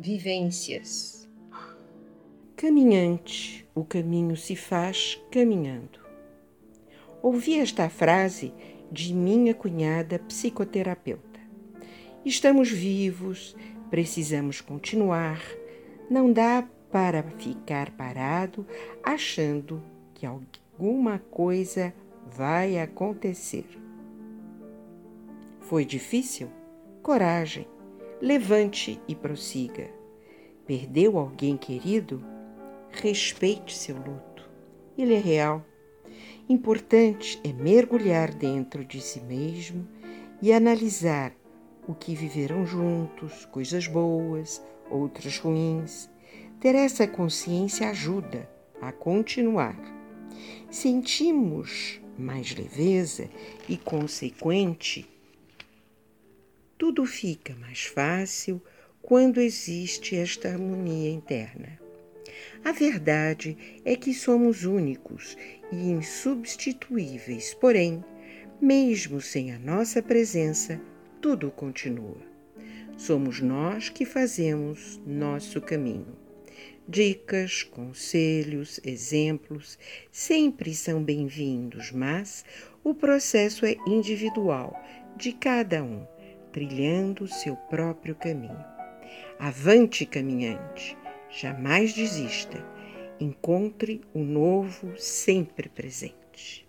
Vivências. Caminhante, o caminho se faz caminhando. Ouvi esta frase de minha cunhada psicoterapeuta. Estamos vivos, precisamos continuar, não dá para ficar parado achando que alguma coisa vai acontecer. Foi difícil? Coragem, levante e prossiga. Perdeu alguém querido? Respeite seu luto. Ele é real. Importante é mergulhar dentro de si mesmo e analisar o que viveram juntos, coisas boas, outras ruins. Ter essa consciência ajuda a continuar. Sentimos mais leveza e consequente, tudo fica mais fácil quando existe esta harmonia interna. A verdade é que somos únicos e insubstituíveis, porém, mesmo sem a nossa presença, tudo continua. Somos nós que fazemos nosso caminho. Dicas, conselhos, exemplos sempre são bem-vindos, mas o processo é individual de cada um, trilhando seu próprio caminho. Avante, caminhante! Jamais desista. Encontre o novo sempre presente.